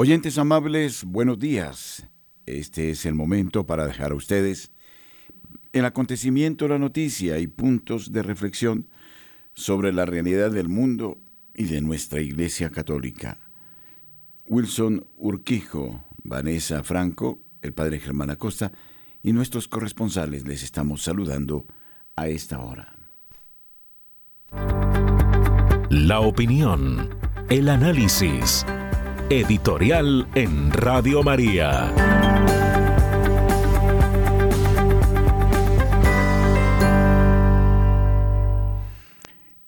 Oyentes amables, buenos días. Este es el momento para dejar a ustedes el acontecimiento, la noticia y puntos de reflexión sobre la realidad del mundo y de nuestra Iglesia Católica. Wilson Urquijo, Vanessa Franco, el Padre Germán Acosta y nuestros corresponsales les estamos saludando a esta hora. La opinión, el análisis Editorial en Radio María.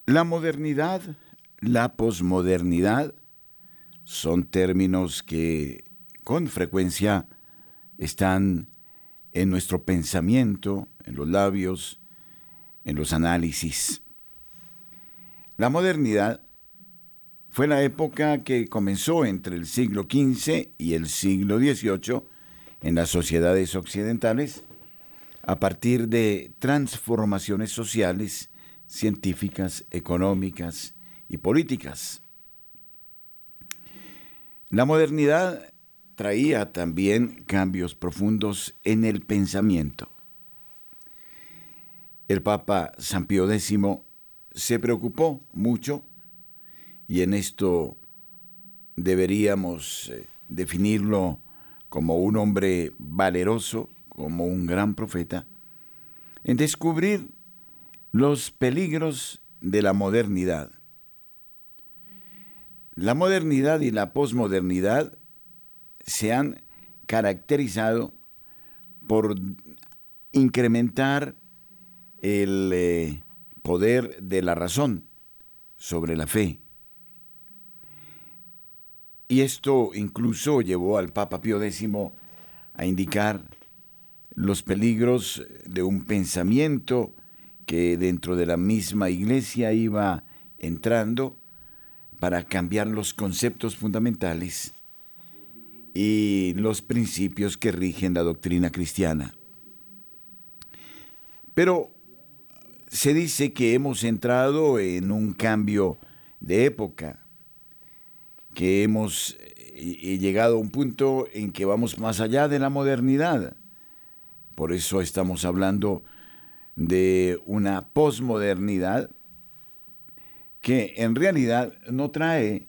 La modernidad, la posmodernidad son términos que con frecuencia están en nuestro pensamiento, en los labios, en los análisis. La modernidad fue la época que comenzó entre el siglo XV y el siglo XVIII en las sociedades occidentales a partir de transformaciones sociales, científicas, económicas y políticas. La modernidad traía también cambios profundos en el pensamiento. El Papa San Pío X se preocupó mucho y en esto deberíamos eh, definirlo como un hombre valeroso, como un gran profeta, en descubrir los peligros de la modernidad. La modernidad y la posmodernidad se han caracterizado por incrementar el eh, poder de la razón sobre la fe y esto incluso llevó al Papa Pío X a indicar los peligros de un pensamiento que dentro de la misma iglesia iba entrando para cambiar los conceptos fundamentales y los principios que rigen la doctrina cristiana. Pero se dice que hemos entrado en un cambio de época que hemos eh, llegado a un punto en que vamos más allá de la modernidad. Por eso estamos hablando de una posmodernidad que en realidad no trae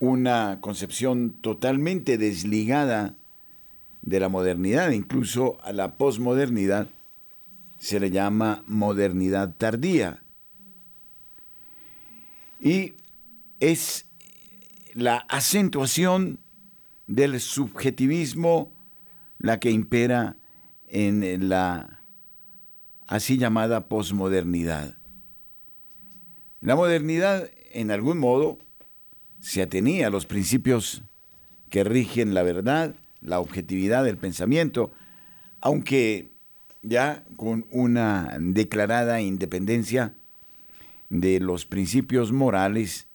una concepción totalmente desligada de la modernidad, incluso a la posmodernidad se le llama modernidad tardía. Y es la acentuación del subjetivismo la que impera en la así llamada posmodernidad. La modernidad, en algún modo, se atenía a los principios que rigen la verdad, la objetividad del pensamiento, aunque ya con una declarada independencia de los principios morales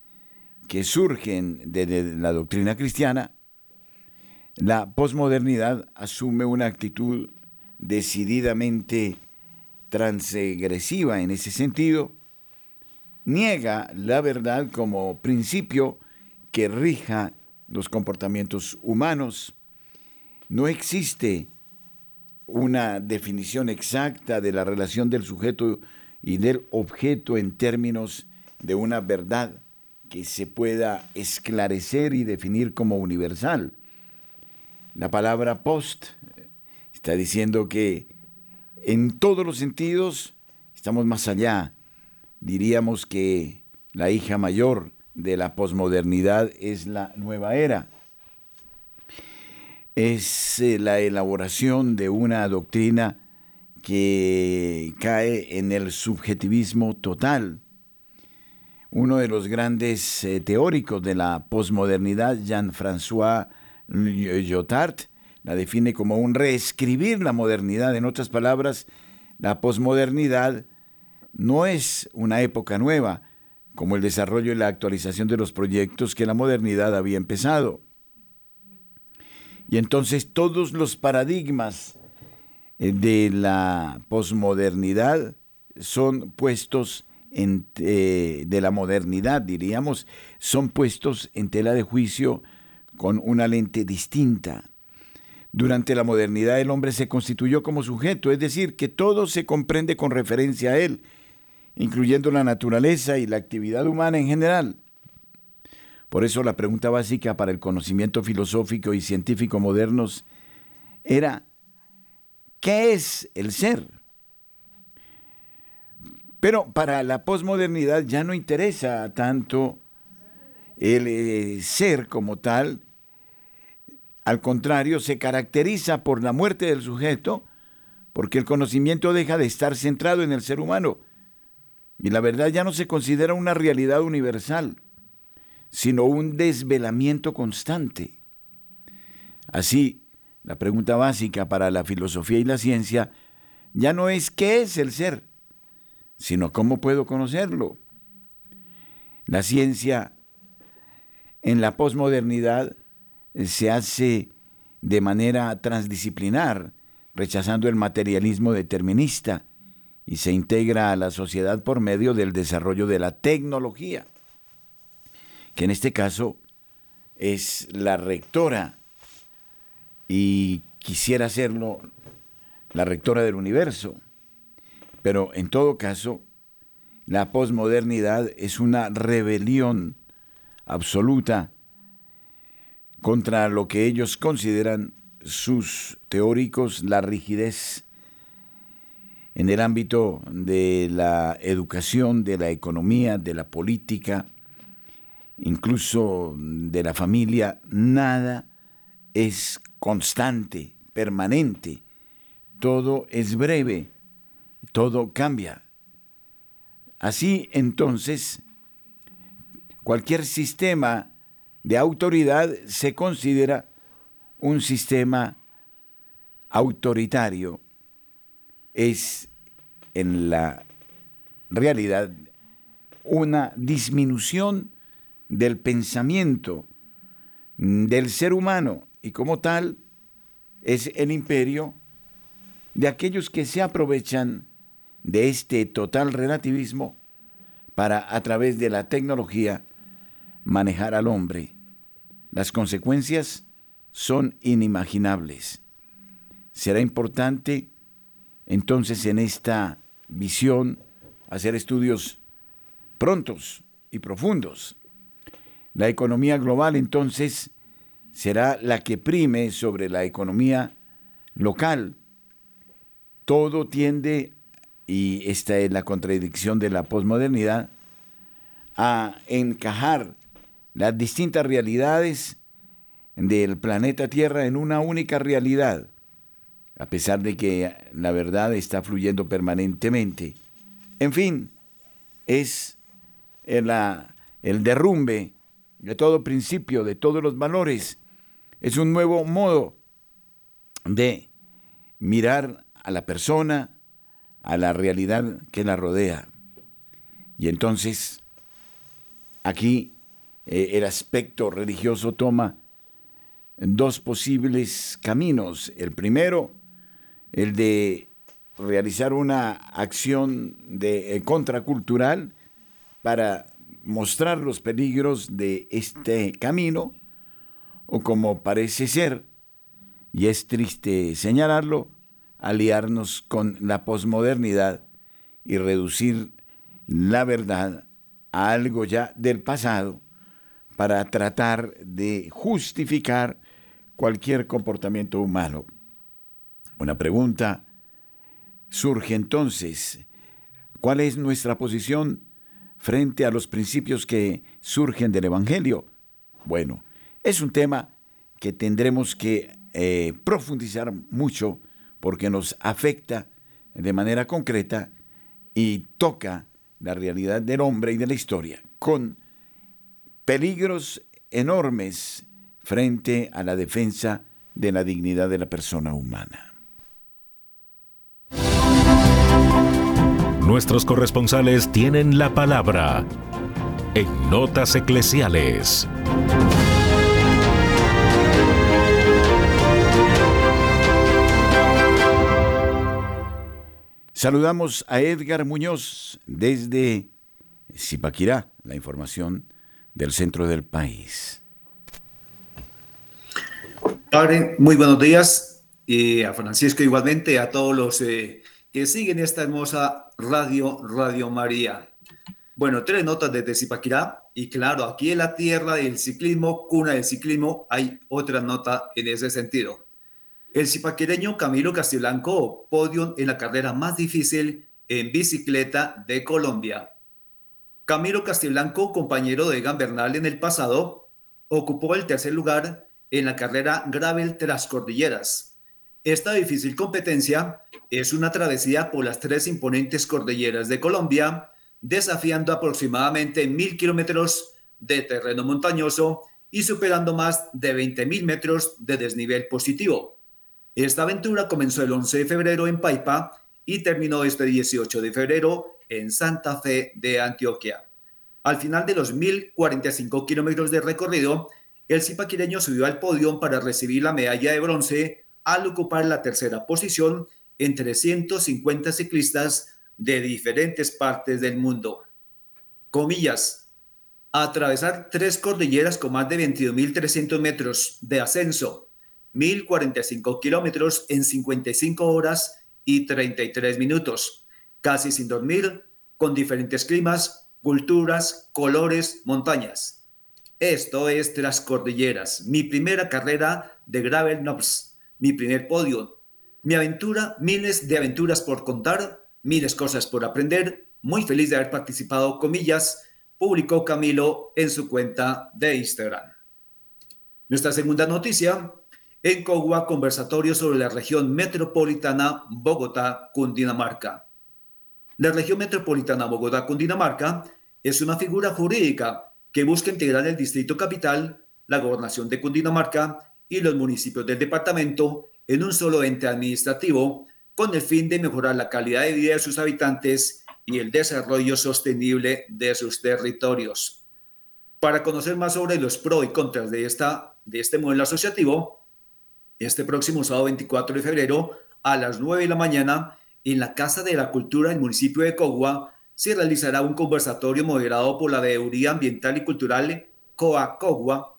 que surgen de, la doctrina cristiana, la posmodernidad asume una actitud decididamente transgresiva en ese sentido, niega la verdad como principio que rija los comportamientos humanos. No existe una definición exacta de la relación del sujeto y del objeto en términos de una verdad que se pueda esclarecer y definir como universal. La palabra post está diciendo que en todos los sentidos estamos más allá. Diríamos que la hija mayor de la posmodernidad es la nueva era. Es eh, la elaboración de una doctrina que cae en el subjetivismo total, uno de los grandes eh, teóricos de la posmodernidad, Jean-François Lyotard, la define como un reescribir la modernidad. En otras palabras, la posmodernidad no es una época nueva, como el desarrollo y la actualización de los proyectos que la modernidad había empezado. Y entonces todos los paradigmas eh, de la posmodernidad son puestos eh, de la modernidad, diríamos, son puestos en tela de juicio con una lente distinta. Durante la modernidad el hombre se constituyó como sujeto, es decir, que todo se comprende con referencia a él, incluyendo la naturaleza y la actividad humana en general. Por eso la pregunta básica para el conocimiento filosófico y científico modernos era, ¿qué es el ser? Pero para la posmodernidad ya no interesa tanto el eh, ser como tal, al contrario, se caracteriza por la muerte del sujeto, porque el conocimiento deja de estar centrado en el ser humano, y la verdad ya no se considera una realidad universal, sino un desvelamiento constante. Así, la pregunta básica para la filosofía y la ciencia ya no es qué es el ser, sino cómo puedo conocerlo. La ciencia en la posmodernidad se hace de manera transdisciplinar, rechazando el materialismo determinista y se integra a la sociedad por medio del desarrollo de la tecnología, que en este caso es la rectora y quisiera serlo la rectora del universo. Pero en todo caso, la posmodernidad es una rebelión absoluta contra lo que ellos consideran sus teóricos la rigidez en el ámbito de la educación, de la economía, de la política, incluso de la familia, nada es constante, permanente, todo es breve, todo cambia. Así entonces, Cualquier sistema de autoridad se considera un sistema autoritario. Es en la realidad una disminución del pensamiento del ser humano y como tal es el imperio de aquellos que se aprovechan de este total relativismo para a través de la tecnología manejar al hombre. Las consecuencias son inimaginables. Será importante entonces en esta visión hacer estudios prontos y profundos. La economía global entonces será la que prime sobre la economía local. Todo tiende, y esta es la contradicción de la posmodernidad, a encajar las distintas realidades del planeta Tierra en una única realidad, a pesar de que la verdad está fluyendo permanentemente. En fin, es el, el derrumbe de todo principio, de todos los valores. Es un nuevo modo de mirar a la persona, a la realidad que la rodea. Y entonces, aquí eh, el aspecto religioso toma dos posibles caminos. El primero, el de realizar una acción de, eh, contracultural para mostrar los peligros de este camino, o como parece ser, y es triste señalarlo, aliarnos con la posmodernidad y reducir la verdad a algo ya del pasado para tratar de justificar cualquier comportamiento humano. Una pregunta surge entonces, ¿cuál es nuestra posición frente a los principios que surgen del Evangelio? Bueno, es un tema que tendremos que eh, profundizar mucho porque nos afecta de manera concreta y toca la realidad del hombre y de la historia con peligros enormes frente a la defensa de la dignidad de la persona humana. Nuestros corresponsales tienen la palabra en Notas Eclesiales. Saludamos a Edgar Muñoz desde Zipaquirá, la información del centro del país. Padre, muy buenos días y a Francisco igualmente, a todos los eh, que siguen esta hermosa radio, Radio María. Bueno, tres notas desde Zipaquirá y claro, aquí en la tierra del ciclismo, cuna del ciclismo, hay otra nota en ese sentido. El zipaquireño Camilo Castiblanco, podio en la carrera más difícil en bicicleta de Colombia. Camilo Castiblanco, compañero de Egan Bernal en el pasado, ocupó el tercer lugar en la carrera Gravel tras cordilleras. Esta difícil competencia es una travesía por las tres imponentes cordilleras de Colombia, desafiando aproximadamente mil kilómetros de terreno montañoso y superando más de 20.000 metros de desnivel positivo. Esta aventura comenzó el 11 de febrero en Paipa y terminó este 18 de febrero en Santa Fe de Antioquia. Al final de los 1.045 kilómetros de recorrido, el zipaquireño subió al podio para recibir la medalla de bronce al ocupar la tercera posición entre 150 ciclistas de diferentes partes del mundo. Comillas, atravesar tres cordilleras con más de 22.300 metros de ascenso, 1.045 kilómetros en 55 horas y 33 minutos, casi sin dormir, con diferentes climas, culturas, colores, montañas. Esto es Tras Cordilleras, mi primera carrera de Gravel Nobs, mi primer podio, mi aventura, miles de aventuras por contar miles cosas por aprender. Muy feliz de haber participado, comillas, publicó Camilo en su cuenta de Instagram. Nuestra segunda noticia, en Cogua, conversatorio sobre la región metropolitana Bogotá-Cundinamarca. La región metropolitana Bogotá-Cundinamarca es una figura jurídica que busca integrar el distrito capital, la gobernación de Cundinamarca y los municipios del departamento en un solo ente administrativo con el fin de mejorar la calidad de vida de sus habitantes y el desarrollo sostenible de sus territorios. Para conocer más sobre los pros y contras de, esta, de este modelo asociativo, este próximo sábado 24 de febrero a las 9 de la mañana en la Casa de la Cultura del municipio de Cogua se realizará un conversatorio moderado por la Veeduría Ambiental y Cultural COA Cogua,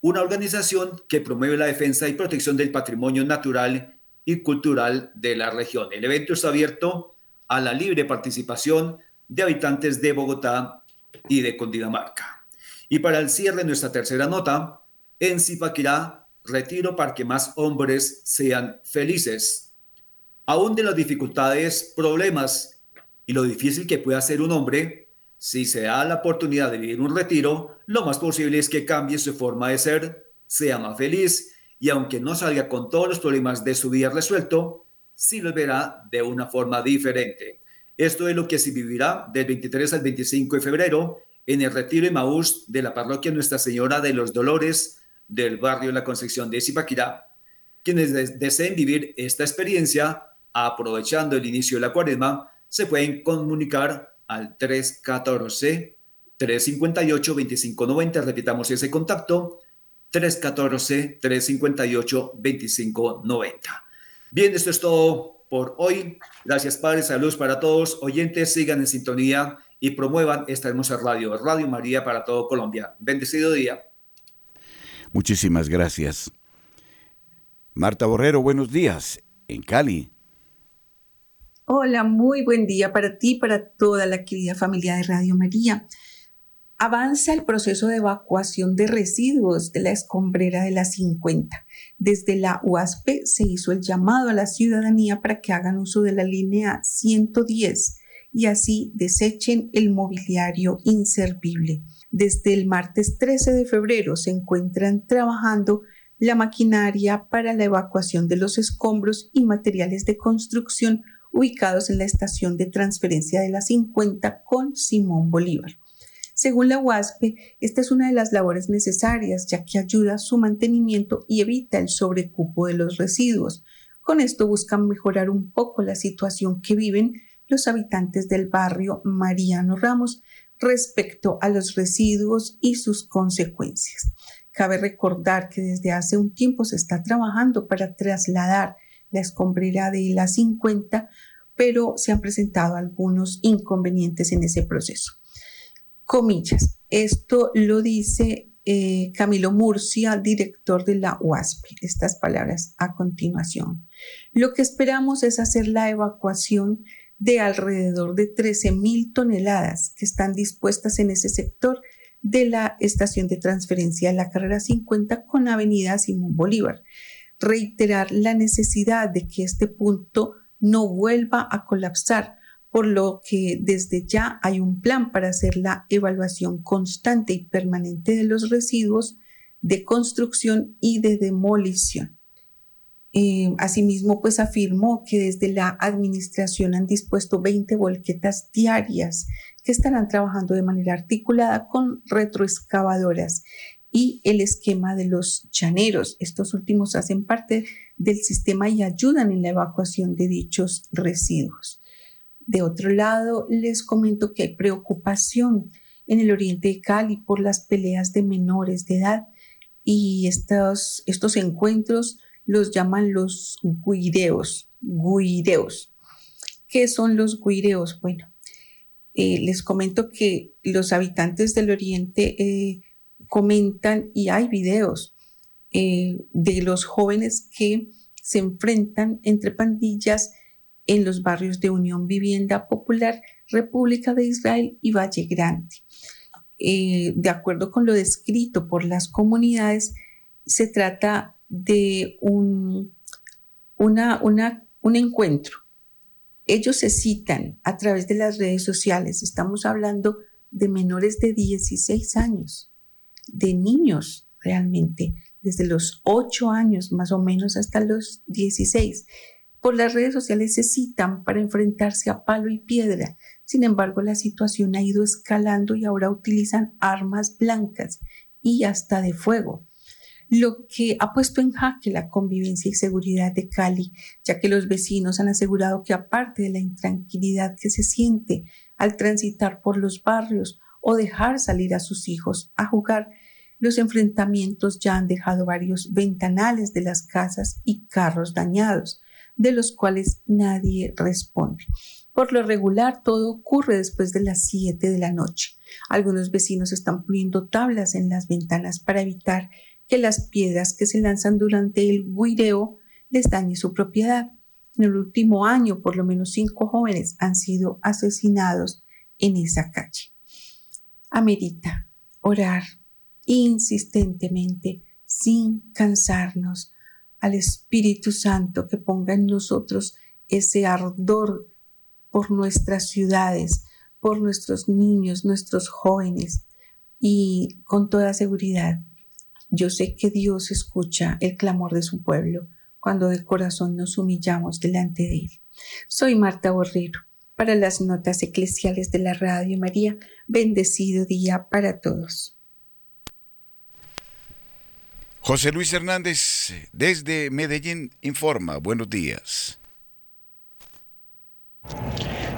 una organización que promueve la defensa y protección del patrimonio natural y cultural de la región. El evento está abierto a la libre participación de habitantes de Bogotá y de Cundinamarca. Y para el cierre de nuestra tercera nota, en Zipaquirá, retiro para que más hombres sean felices. Aún de las dificultades, problemas y lo difícil que puede ser un hombre, si se da la oportunidad de vivir un retiro, lo más posible es que cambie su forma de ser, sea más feliz y aunque no salga con todos los problemas de su vida resuelto, sí lo verá de una forma diferente. Esto es lo que se vivirá del 23 al 25 de febrero en el retiro de Maús de la parroquia Nuestra Señora de los Dolores del barrio La Concepción de Zipaquirá. Quienes deseen vivir esta experiencia, aprovechando el inicio de la cuaresma, se pueden comunicar al 314 358 2590. Repitamos ese contacto, 314-358-2590. Bien, esto es todo por hoy. Gracias, Padre. Saludos para todos. Oyentes, sigan en sintonía y promuevan esta hermosa radio, Radio María para todo Colombia. Bendecido día. Muchísimas gracias. Marta Borrero, buenos días, en Cali. Hola, muy buen día para ti, para toda la querida familia de Radio María. Avanza el proceso de evacuación de residuos de la escombrera de la 50. Desde la UASP se hizo el llamado a la ciudadanía para que hagan uso de la línea 110 y así desechen el mobiliario inservible. Desde el martes 13 de febrero se encuentran trabajando la maquinaria para la evacuación de los escombros y materiales de construcción ubicados en la estación de transferencia de la 50 con Simón Bolívar. Según la UASP, esta es una de las labores necesarias ya que ayuda a su mantenimiento y evita el sobrecupo de los residuos. Con esto buscan mejorar un poco la situación que viven los habitantes del barrio Mariano Ramos respecto a los residuos y sus consecuencias. Cabe recordar que desde hace un tiempo se está trabajando para trasladar la escombrera de la 50, pero se han presentado algunos inconvenientes en ese proceso comillas. Esto lo dice eh, Camilo Murcia, director de la UASP. Estas palabras a continuación. Lo que esperamos es hacer la evacuación de alrededor de 13 mil toneladas que están dispuestas en ese sector de la estación de transferencia de la carrera 50 con Avenida Simón Bolívar. Reiterar la necesidad de que este punto no vuelva a colapsar por lo que desde ya hay un plan para hacer la evaluación constante y permanente de los residuos de construcción y de demolición. Eh, asimismo, pues afirmó que desde la administración han dispuesto 20 volquetas diarias que estarán trabajando de manera articulada con retroexcavadoras y el esquema de los llaneros. Estos últimos hacen parte del sistema y ayudan en la evacuación de dichos residuos. De otro lado, les comento que hay preocupación en el oriente de Cali por las peleas de menores de edad y estos, estos encuentros los llaman los guireos. Guireos. ¿Qué son los guireos? Bueno, eh, les comento que los habitantes del oriente eh, comentan y hay videos eh, de los jóvenes que se enfrentan entre pandillas en los barrios de Unión Vivienda Popular, República de Israel y Valle Grande. De acuerdo con lo descrito por las comunidades, se trata de un, una, un encuentro. Ellos se citan a través de las redes sociales. Estamos hablando de menores de 16 años, de niños realmente, desde los 8 años más o menos hasta los 16 por las redes sociales se citan para enfrentarse a palo y piedra. Sin embargo, la situación ha ido escalando y ahora utilizan armas blancas y hasta de fuego, lo que ha puesto en jaque la convivencia y seguridad de Cali, ya que los vecinos han asegurado que aparte de la intranquilidad que se siente al transitar por los barrios o dejar salir a sus hijos a jugar, los enfrentamientos ya han dejado varios ventanales de las casas y carros dañados, de los cuales nadie responde. Por lo regular, todo ocurre después de las 7 de la noche. Algunos vecinos están poniendo tablas en las ventanas para evitar que las piedras que se lanzan durante el guireo les dañe su propiedad. En el último año, por lo menos cinco jóvenes han sido asesinados en esa calle. Amerita orar insistentemente, sin cansarnos, al Espíritu Santo que ponga en nosotros ese ardor por nuestras ciudades, por nuestros niños, nuestros jóvenes. Y con toda seguridad, yo sé que Dios escucha el clamor de su pueblo cuando de corazón nos humillamos delante de Él. Soy Marta Borrero para las notas eclesiales de la Radio María. Bendecido día para todos. José Luis Hernández, desde Medellín, informa. Buenos días.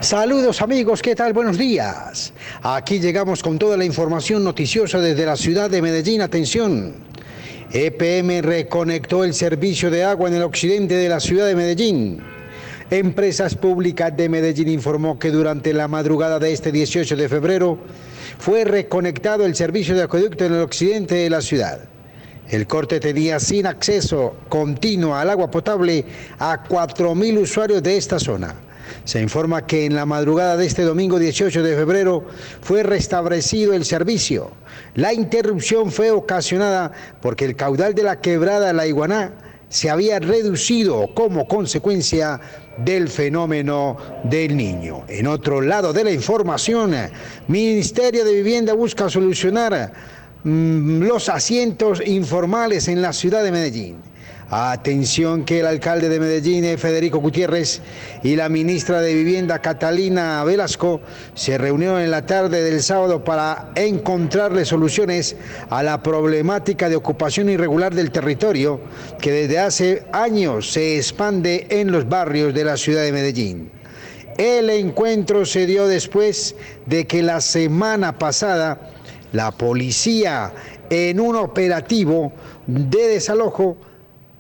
Saludos amigos, ¿qué tal? Buenos días. Aquí llegamos con toda la información noticiosa desde la ciudad de Medellín. Atención. EPM reconectó el servicio de agua en el occidente de la ciudad de Medellín. Empresas Públicas de Medellín informó que durante la madrugada de este 18 de febrero fue reconectado el servicio de acueducto en el occidente de la ciudad. El corte tenía sin acceso continuo al agua potable a 4.000 usuarios de esta zona. Se informa que en la madrugada de este domingo 18 de febrero fue restablecido el servicio. La interrupción fue ocasionada porque el caudal de la quebrada La Iguaná se había reducido como consecuencia del fenómeno del niño. En otro lado de la información, Ministerio de Vivienda busca solucionar Mm, los asientos informales en la ciudad de Medellín. Atención que el alcalde de Medellín, eh, Federico Gutiérrez, y la ministra de Vivienda, Catalina Velasco, se reunieron en la tarde del sábado para encontrarle soluciones a la problemática de ocupación irregular del territorio que desde hace años se expande en los barrios de la ciudad de Medellín. El encuentro se dio después de que la semana pasada la policía en un operativo de desalojo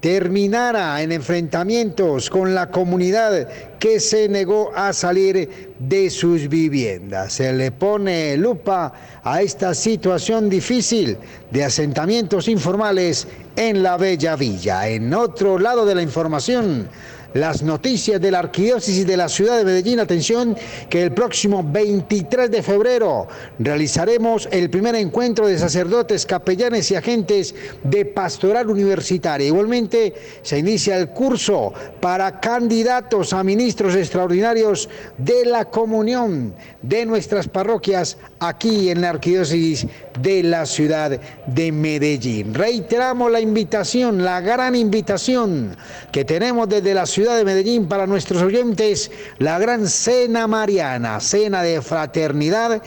terminara en enfrentamientos con la comunidad que se negó a salir de sus viviendas. Se le pone lupa a esta situación difícil de asentamientos informales en la Bella Villa. En otro lado de la información, las noticias de la arquidiócesis de la ciudad de Medellín. Atención, que el próximo 23 de febrero realizaremos el primer encuentro de sacerdotes, capellanes y agentes de pastoral universitaria. Igualmente, se inicia el curso para candidatos a ministros extraordinarios de la comunión de nuestras parroquias aquí en la arquidiócesis de la ciudad de Medellín. Reiteramos la invitación, la gran invitación que tenemos desde la ciudad de Medellín para nuestros oyentes la gran cena mariana, cena de fraternidad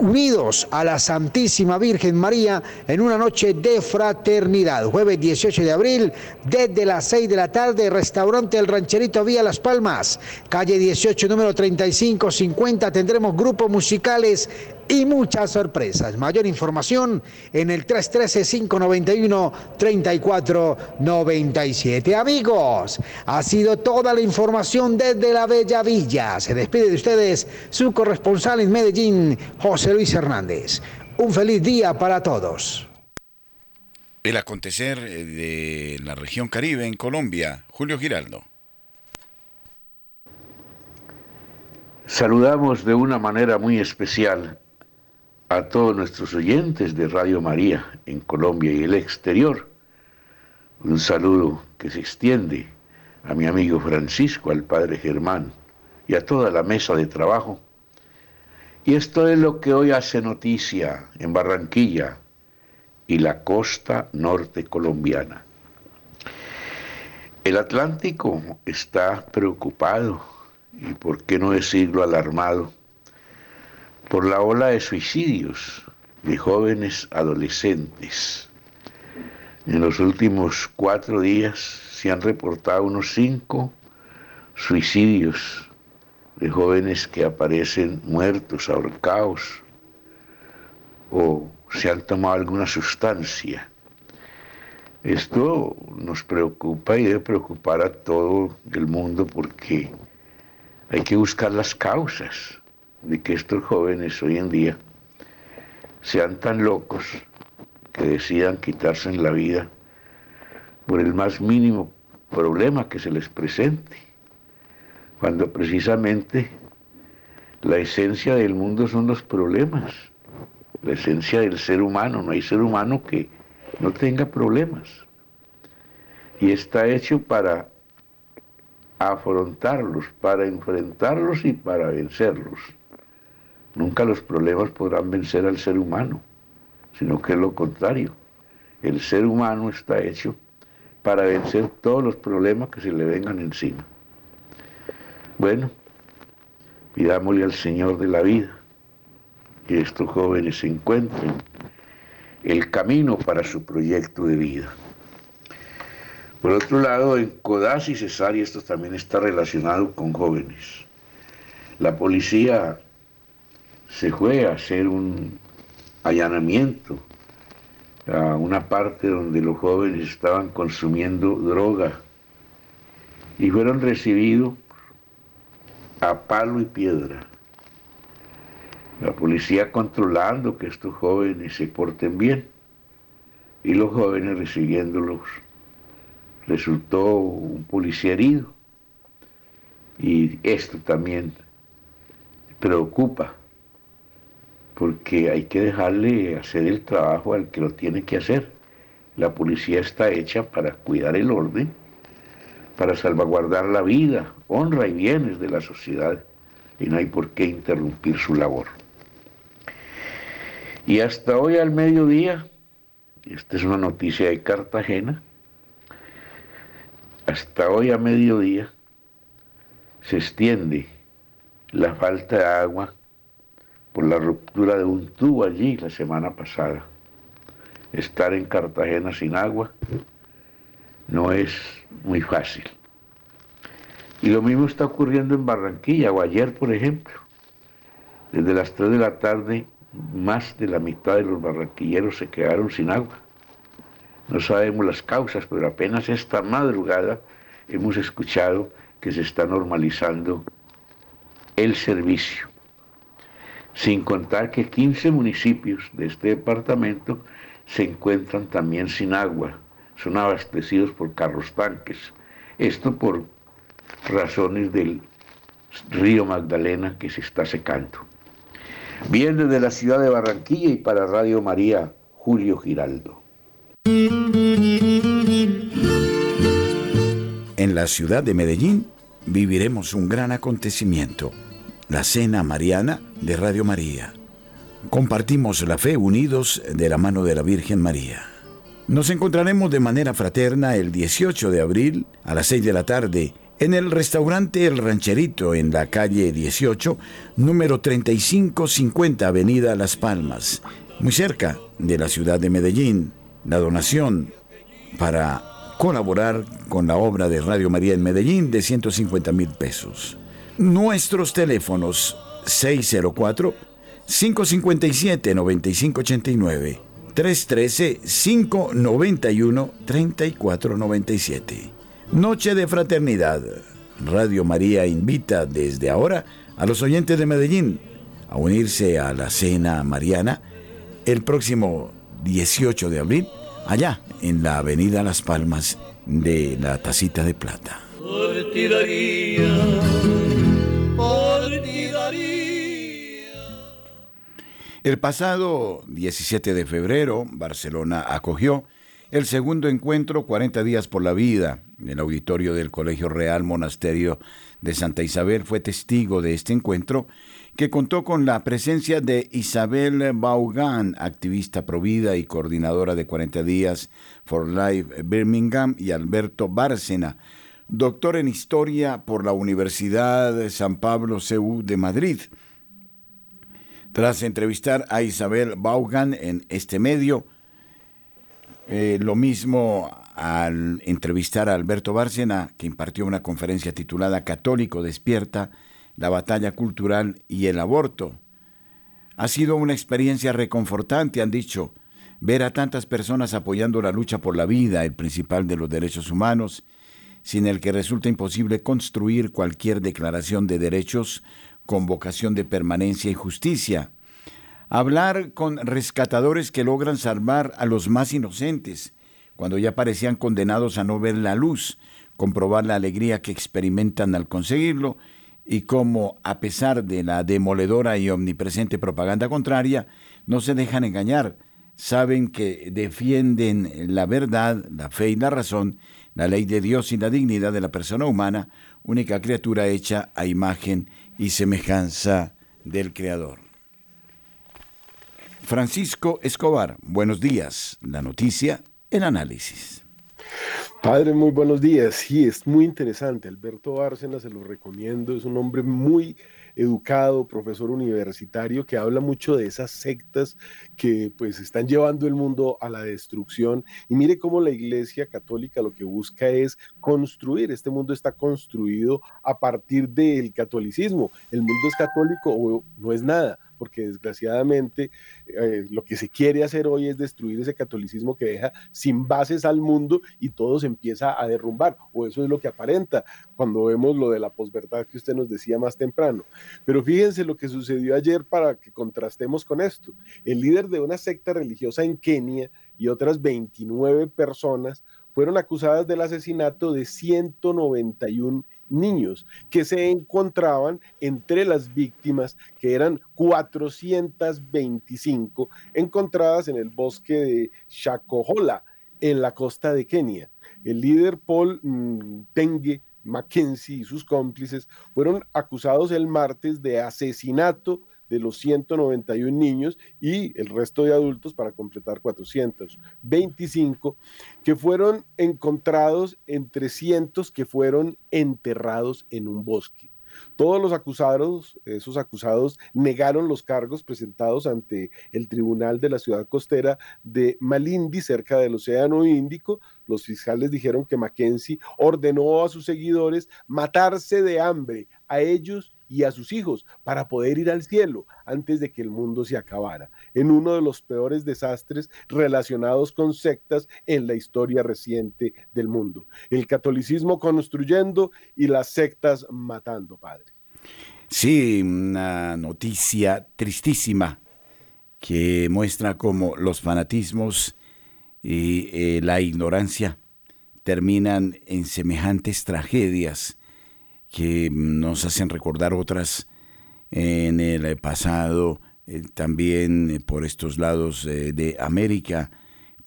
unidos a la Santísima Virgen María en una noche de fraternidad. Jueves 18 de abril, desde las 6 de la tarde, restaurante El Rancherito Vía Las Palmas, calle 18, número 3550, tendremos grupos musicales y muchas sorpresas. Mayor información en el 313-591-3497. Amigos, ha sido toda la información desde la Bella Villa. Se despide de ustedes su corresponsal en Medellín, José Luis Hernández. Un feliz día para todos. El acontecer de la región Caribe en Colombia, Julio Giraldo. Saludamos de una manera muy especial a todos nuestros oyentes de Radio María en Colombia y el exterior. Un saludo que se extiende a mi amigo Francisco, al padre Germán y a toda la mesa de trabajo. Y esto es lo que hoy hace noticia en Barranquilla y la costa norte colombiana. El Atlántico está preocupado y, por qué no decirlo, alarmado por la ola de suicidios de jóvenes adolescentes. En los últimos cuatro días se han reportado unos cinco suicidios de jóvenes que aparecen muertos, ahorcados o se han tomado alguna sustancia. Esto nos preocupa y debe preocupar a todo el mundo porque hay que buscar las causas de que estos jóvenes hoy en día sean tan locos que decidan quitarse en la vida por el más mínimo problema que se les presente, cuando precisamente la esencia del mundo son los problemas, la esencia del ser humano, no hay ser humano que no tenga problemas. Y está hecho para afrontarlos, para enfrentarlos y para vencerlos. Nunca los problemas podrán vencer al ser humano, sino que es lo contrario. El ser humano está hecho para vencer todos los problemas que se le vengan encima. Bueno, pidámosle al Señor de la vida que estos jóvenes encuentren el camino para su proyecto de vida. Por otro lado, en Codaz y Cesárea esto también está relacionado con jóvenes. La policía se fue a hacer un allanamiento a una parte donde los jóvenes estaban consumiendo droga y fueron recibidos a palo y piedra. La policía controlando que estos jóvenes se porten bien y los jóvenes recibiéndolos. Resultó un policía herido y esto también preocupa porque hay que dejarle hacer el trabajo al que lo tiene que hacer. La policía está hecha para cuidar el orden, para salvaguardar la vida, honra y bienes de la sociedad, y no hay por qué interrumpir su labor. Y hasta hoy al mediodía, esta es una noticia de Cartagena, hasta hoy a mediodía se extiende la falta de agua por la ruptura de un tubo allí la semana pasada. Estar en Cartagena sin agua no es muy fácil. Y lo mismo está ocurriendo en Barranquilla, o ayer, por ejemplo. Desde las 3 de la tarde, más de la mitad de los barranquilleros se quedaron sin agua. No sabemos las causas, pero apenas esta madrugada hemos escuchado que se está normalizando el servicio. Sin contar que 15 municipios de este departamento se encuentran también sin agua, son abastecidos por carros tanques. Esto por razones del río Magdalena que se está secando. Bien desde la ciudad de Barranquilla y para Radio María, Julio Giraldo. En la ciudad de Medellín viviremos un gran acontecimiento, la Cena Mariana de Radio María. Compartimos la fe unidos de la mano de la Virgen María. Nos encontraremos de manera fraterna el 18 de abril a las 6 de la tarde en el restaurante El Rancherito en la calle 18, número 3550 Avenida Las Palmas, muy cerca de la ciudad de Medellín. La donación para colaborar con la obra de Radio María en Medellín de 150 mil pesos. Nuestros teléfonos 604 557 9589 313 591 3497 Noche de Fraternidad. Radio María invita desde ahora a los oyentes de Medellín a unirse a la cena mariana el próximo 18 de abril, allá en la Avenida Las Palmas de la Tacita de Plata. El pasado 17 de febrero, Barcelona acogió el segundo encuentro 40 días por la vida. El auditorio del Colegio Real Monasterio de Santa Isabel fue testigo de este encuentro que contó con la presencia de Isabel Vaughan, activista provida y coordinadora de 40 días for Life Birmingham, y Alberto Bárcena, doctor en historia por la Universidad de San Pablo CEU de Madrid. Tras entrevistar a Isabel Vaughan en este medio, eh, lo mismo al entrevistar a Alberto Bárcena, que impartió una conferencia titulada Católico despierta, la batalla cultural y el aborto. Ha sido una experiencia reconfortante, han dicho, ver a tantas personas apoyando la lucha por la vida, el principal de los derechos humanos, sin el que resulta imposible construir cualquier declaración de derechos con vocación de permanencia y justicia. Hablar con rescatadores que logran salvar a los más inocentes, cuando ya parecían condenados a no ver la luz, comprobar la alegría que experimentan al conseguirlo y cómo, a pesar de la demoledora y omnipresente propaganda contraria, no se dejan engañar, saben que defienden la verdad, la fe y la razón, la ley de Dios y la dignidad de la persona humana, única criatura hecha a imagen y semejanza del Creador. Francisco Escobar, buenos días. La noticia, el análisis. Padre, muy buenos días. Sí, es muy interesante. Alberto Bárcena, se lo recomiendo, es un hombre muy educado, profesor universitario, que habla mucho de esas sectas que pues están llevando el mundo a la destrucción. Y mire cómo la Iglesia Católica lo que busca es construir. Este mundo está construido a partir del catolicismo. El mundo es católico o no es nada porque desgraciadamente eh, lo que se quiere hacer hoy es destruir ese catolicismo que deja sin bases al mundo y todo se empieza a derrumbar, o eso es lo que aparenta cuando vemos lo de la posverdad que usted nos decía más temprano. Pero fíjense lo que sucedió ayer para que contrastemos con esto. El líder de una secta religiosa en Kenia y otras 29 personas fueron acusadas del asesinato de 191 niños que se encontraban entre las víctimas, que eran 425, encontradas en el bosque de Shakohola, en la costa de Kenia. El líder Paul mm, Tenge Mackenzie y sus cómplices fueron acusados el martes de asesinato de los 191 niños y el resto de adultos para completar 425 que fueron encontrados entre cientos que fueron enterrados en un bosque. Todos los acusados, esos acusados, negaron los cargos presentados ante el tribunal de la ciudad costera de Malindi, cerca del Océano Índico. Los fiscales dijeron que Mackenzie ordenó a sus seguidores matarse de hambre a ellos y a sus hijos para poder ir al cielo antes de que el mundo se acabara, en uno de los peores desastres relacionados con sectas en la historia reciente del mundo. El catolicismo construyendo y las sectas matando, Padre. Sí, una noticia tristísima que muestra cómo los fanatismos y eh, la ignorancia terminan en semejantes tragedias que nos hacen recordar otras en el pasado, eh, también eh, por estos lados de América,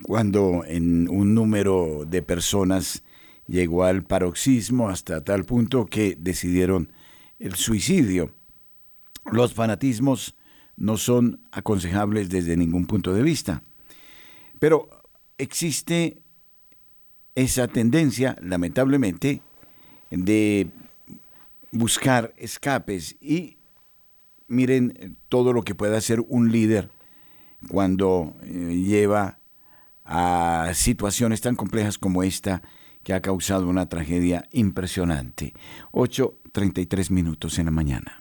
cuando en un número de personas llegó al paroxismo hasta tal punto que decidieron el suicidio. Los fanatismos no son aconsejables desde ningún punto de vista. Pero existe esa tendencia, lamentablemente, de buscar escapes y miren todo lo que puede hacer un líder cuando eh, lleva a situaciones tan complejas como esta que ha causado una tragedia impresionante. 8.33 minutos en la mañana.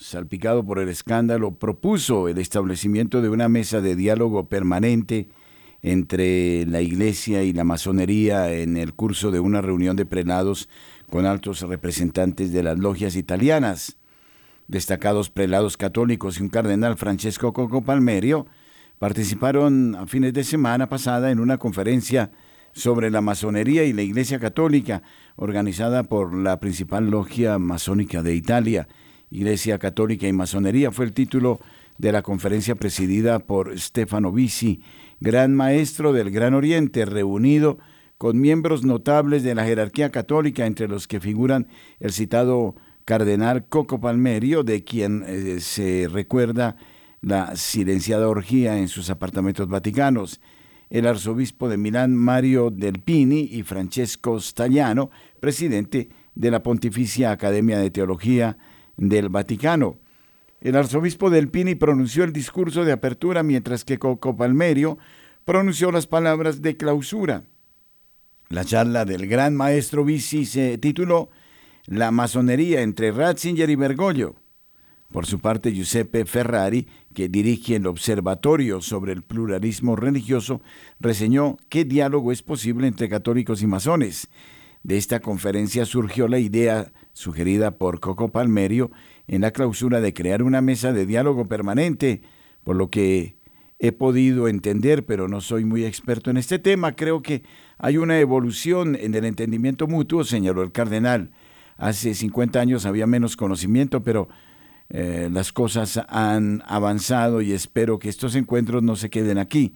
salpicado por el escándalo, propuso el establecimiento de una mesa de diálogo permanente entre la Iglesia y la masonería en el curso de una reunión de prelados con altos representantes de las logias italianas. Destacados prelados católicos y un cardenal Francesco Coco Palmerio participaron a fines de semana pasada en una conferencia sobre la masonería y la Iglesia Católica organizada por la principal logia masónica de Italia Iglesia Católica y Masonería fue el título de la conferencia presidida por Stefano Bisi, gran maestro del Gran Oriente, reunido con miembros notables de la jerarquía católica, entre los que figuran el citado cardenal Coco Palmerio, de quien eh, se recuerda la silenciada orgía en sus apartamentos vaticanos, el arzobispo de Milán Mario Del Pini y Francesco Stagliano, presidente de la Pontificia Academia de Teología del Vaticano. El arzobispo del Pini pronunció el discurso de apertura mientras que Coco Palmerio pronunció las palabras de clausura. La charla del gran maestro Bici se tituló La masonería entre Ratzinger y Bergoglio. Por su parte, Giuseppe Ferrari, que dirige el Observatorio sobre el Pluralismo Religioso, reseñó qué diálogo es posible entre católicos y masones. De esta conferencia surgió la idea sugerida por Coco Palmerio en la clausura de crear una mesa de diálogo permanente, por lo que he podido entender, pero no soy muy experto en este tema, creo que hay una evolución en el entendimiento mutuo, señaló el cardenal. Hace 50 años había menos conocimiento, pero eh, las cosas han avanzado y espero que estos encuentros no se queden aquí.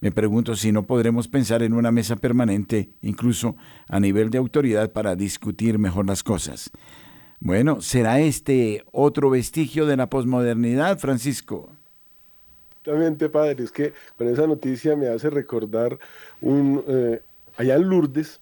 Me pregunto si no podremos pensar en una mesa permanente, incluso a nivel de autoridad, para discutir mejor las cosas. Bueno, ¿será este otro vestigio de la posmodernidad, Francisco? Exactamente, padre. Es que con esa noticia me hace recordar un... Eh, allá en Lourdes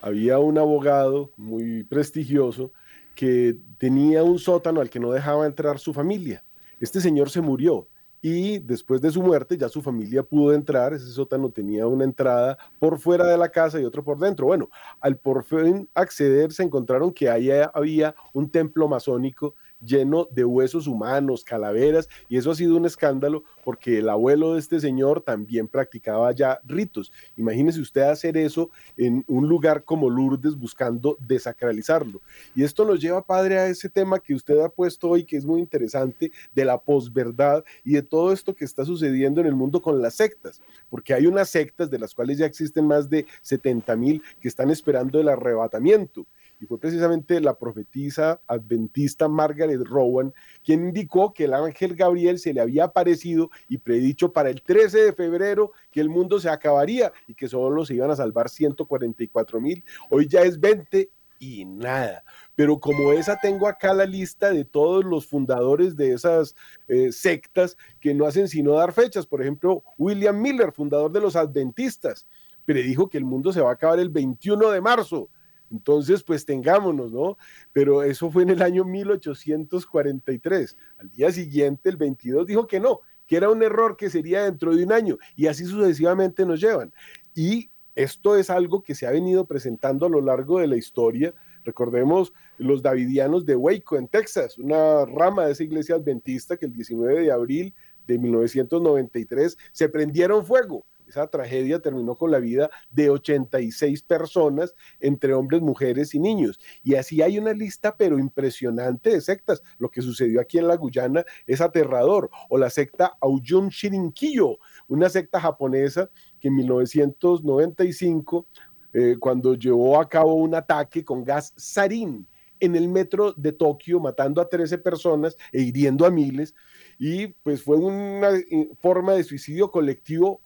había un abogado muy prestigioso que tenía un sótano al que no dejaba entrar su familia. Este señor se murió y después de su muerte ya su familia pudo entrar, ese sótano tenía una entrada por fuera de la casa y otro por dentro. Bueno, al por fin acceder se encontraron que ahí había un templo masónico lleno de huesos humanos, calaveras, y eso ha sido un escándalo porque el abuelo de este señor también practicaba ya ritos. Imagínese usted hacer eso en un lugar como Lourdes buscando desacralizarlo. Y esto nos lleva, padre, a ese tema que usted ha puesto hoy, que es muy interesante, de la posverdad y de todo esto que está sucediendo en el mundo con las sectas, porque hay unas sectas de las cuales ya existen más de 70 mil que están esperando el arrebatamiento y fue precisamente la profetisa adventista Margaret Rowan quien indicó que el ángel Gabriel se le había aparecido y predicho para el 13 de febrero que el mundo se acabaría y que solo se iban a salvar 144 mil. Hoy ya es 20 y nada. Pero como esa tengo acá la lista de todos los fundadores de esas eh, sectas que no hacen sino dar fechas. Por ejemplo, William Miller, fundador de los adventistas, predijo que el mundo se va a acabar el 21 de marzo entonces, pues tengámonos, ¿no? Pero eso fue en el año 1843. Al día siguiente, el 22, dijo que no, que era un error que sería dentro de un año y así sucesivamente nos llevan. Y esto es algo que se ha venido presentando a lo largo de la historia. Recordemos los davidianos de Waco, en Texas, una rama de esa iglesia adventista que el 19 de abril de 1993 se prendieron fuego esa tragedia terminó con la vida de 86 personas, entre hombres, mujeres y niños. Y así hay una lista, pero impresionante de sectas. Lo que sucedió aquí en la Guyana es aterrador. O la secta Auyun Shirinkiyo, una secta japonesa que en 1995, eh, cuando llevó a cabo un ataque con gas sarín, en el metro de Tokio, matando a 13 personas e hiriendo a miles. Y pues fue una eh, forma de suicidio colectivo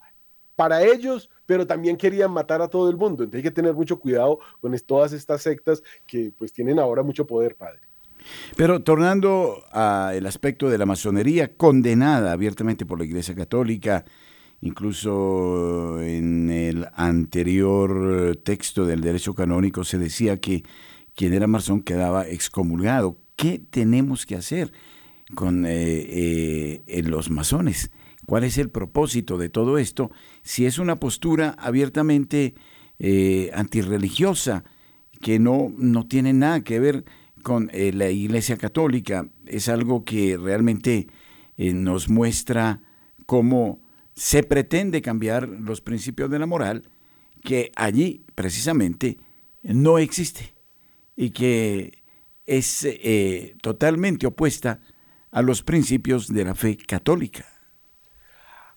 para ellos, pero también querían matar a todo el mundo. Entonces hay que tener mucho cuidado con todas estas sectas que pues tienen ahora mucho poder, padre. Pero tornando al aspecto de la masonería, condenada abiertamente por la Iglesia Católica, incluso en el anterior texto del derecho canónico se decía que quien era masón quedaba excomulgado. ¿Qué tenemos que hacer con eh, eh, los masones? ¿Cuál es el propósito de todo esto? Si es una postura abiertamente eh, antirreligiosa, que no, no tiene nada que ver con eh, la Iglesia Católica, es algo que realmente eh, nos muestra cómo se pretende cambiar los principios de la moral, que allí precisamente no existe y que es totalmente opuesta a los principios de la fe católica.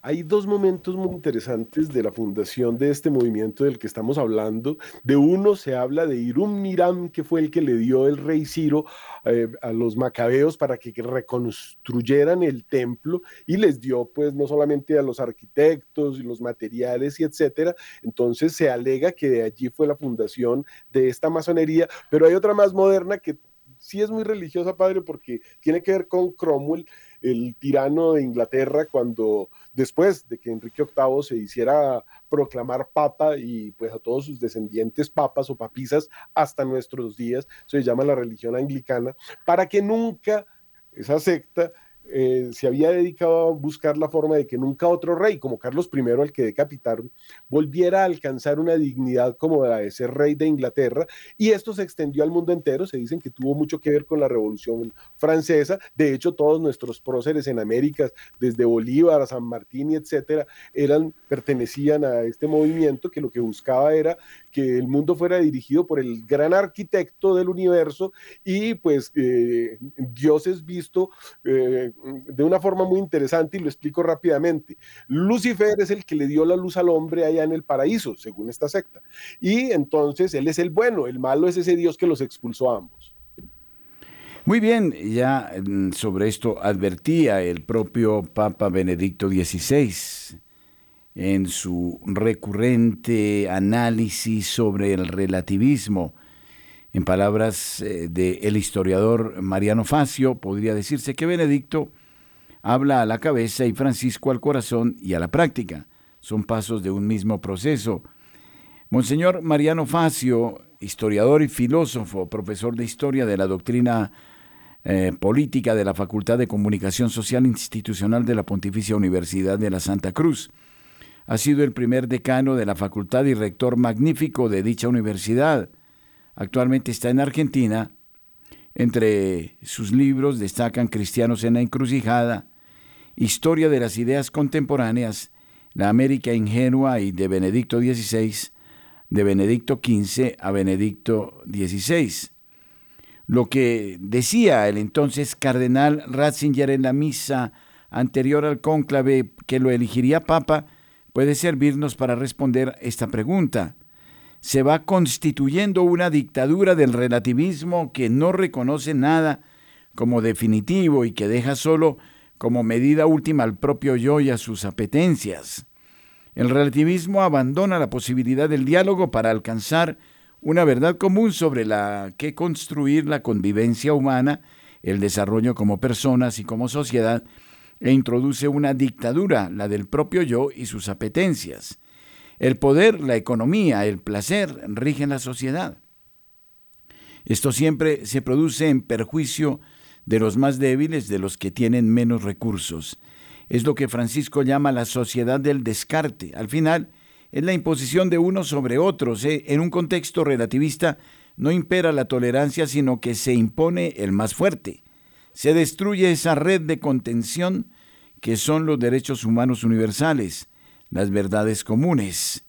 Hay dos momentos muy interesantes de la fundación de este movimiento del que estamos hablando. De uno se habla de Irum Niram, que fue el que le dio el rey Ciro eh, a los macabeos para que reconstruyeran el templo y les dio pues no solamente a los arquitectos y los materiales y etcétera. Entonces se alega que de allí fue la fundación de esta masonería, pero hay otra más moderna que sí es muy religiosa, padre, porque tiene que ver con Cromwell el tirano de Inglaterra cuando después de que Enrique VIII se hiciera proclamar papa y pues a todos sus descendientes papas o papisas hasta nuestros días, se llama la religión anglicana, para que nunca esa secta eh, se había dedicado a buscar la forma de que nunca otro rey, como Carlos I, al que decapitaron, volviera a alcanzar una dignidad como la de ser rey de Inglaterra. Y esto se extendió al mundo entero. Se dicen que tuvo mucho que ver con la Revolución Francesa. De hecho, todos nuestros próceres en América, desde Bolívar a San Martín y etcétera, eran, pertenecían a este movimiento que lo que buscaba era que el mundo fuera dirigido por el gran arquitecto del universo y pues eh, Dios es visto eh, de una forma muy interesante y lo explico rápidamente. Lucifer es el que le dio la luz al hombre allá en el paraíso, según esta secta. Y entonces él es el bueno, el malo es ese Dios que los expulsó a ambos. Muy bien, ya mm, sobre esto advertía el propio Papa Benedicto XVI en su recurrente análisis sobre el relativismo. En palabras eh, del historiador Mariano Facio, podría decirse que Benedicto habla a la cabeza y Francisco al corazón y a la práctica. Son pasos de un mismo proceso. Monseñor Mariano Facio, historiador y filósofo, profesor de historia de la doctrina eh, política de la Facultad de Comunicación Social Institucional de la Pontificia Universidad de la Santa Cruz ha sido el primer decano de la facultad y rector magnífico de dicha universidad. Actualmente está en Argentina Entre sus libros destacan Cristianos en la Encrucijada, Historia de las Ideas Contemporáneas, La América Ingenua y de Benedicto XVI, de Benedicto XV a Benedicto XVI. Lo que decía el entonces cardenal Ratzinger en la misa anterior al cónclave que lo elegiría papa puede servirnos para responder esta pregunta. Se va constituyendo una dictadura del relativismo que no reconoce nada como definitivo y que deja solo como medida última al propio yo y a sus apetencias. El relativismo abandona la posibilidad del diálogo para alcanzar una verdad común sobre la que construir la convivencia humana, el desarrollo como personas y como sociedad, e introduce una dictadura, la del propio yo y sus apetencias. El poder, la economía, el placer rigen la sociedad. Esto siempre se produce en perjuicio de los más débiles, de los que tienen menos recursos. Es lo que Francisco llama la sociedad del descarte. Al final, es la imposición de unos sobre otros. ¿eh? En un contexto relativista no impera la tolerancia, sino que se impone el más fuerte. Se destruye esa red de contención que son los derechos humanos universales, las verdades comunes.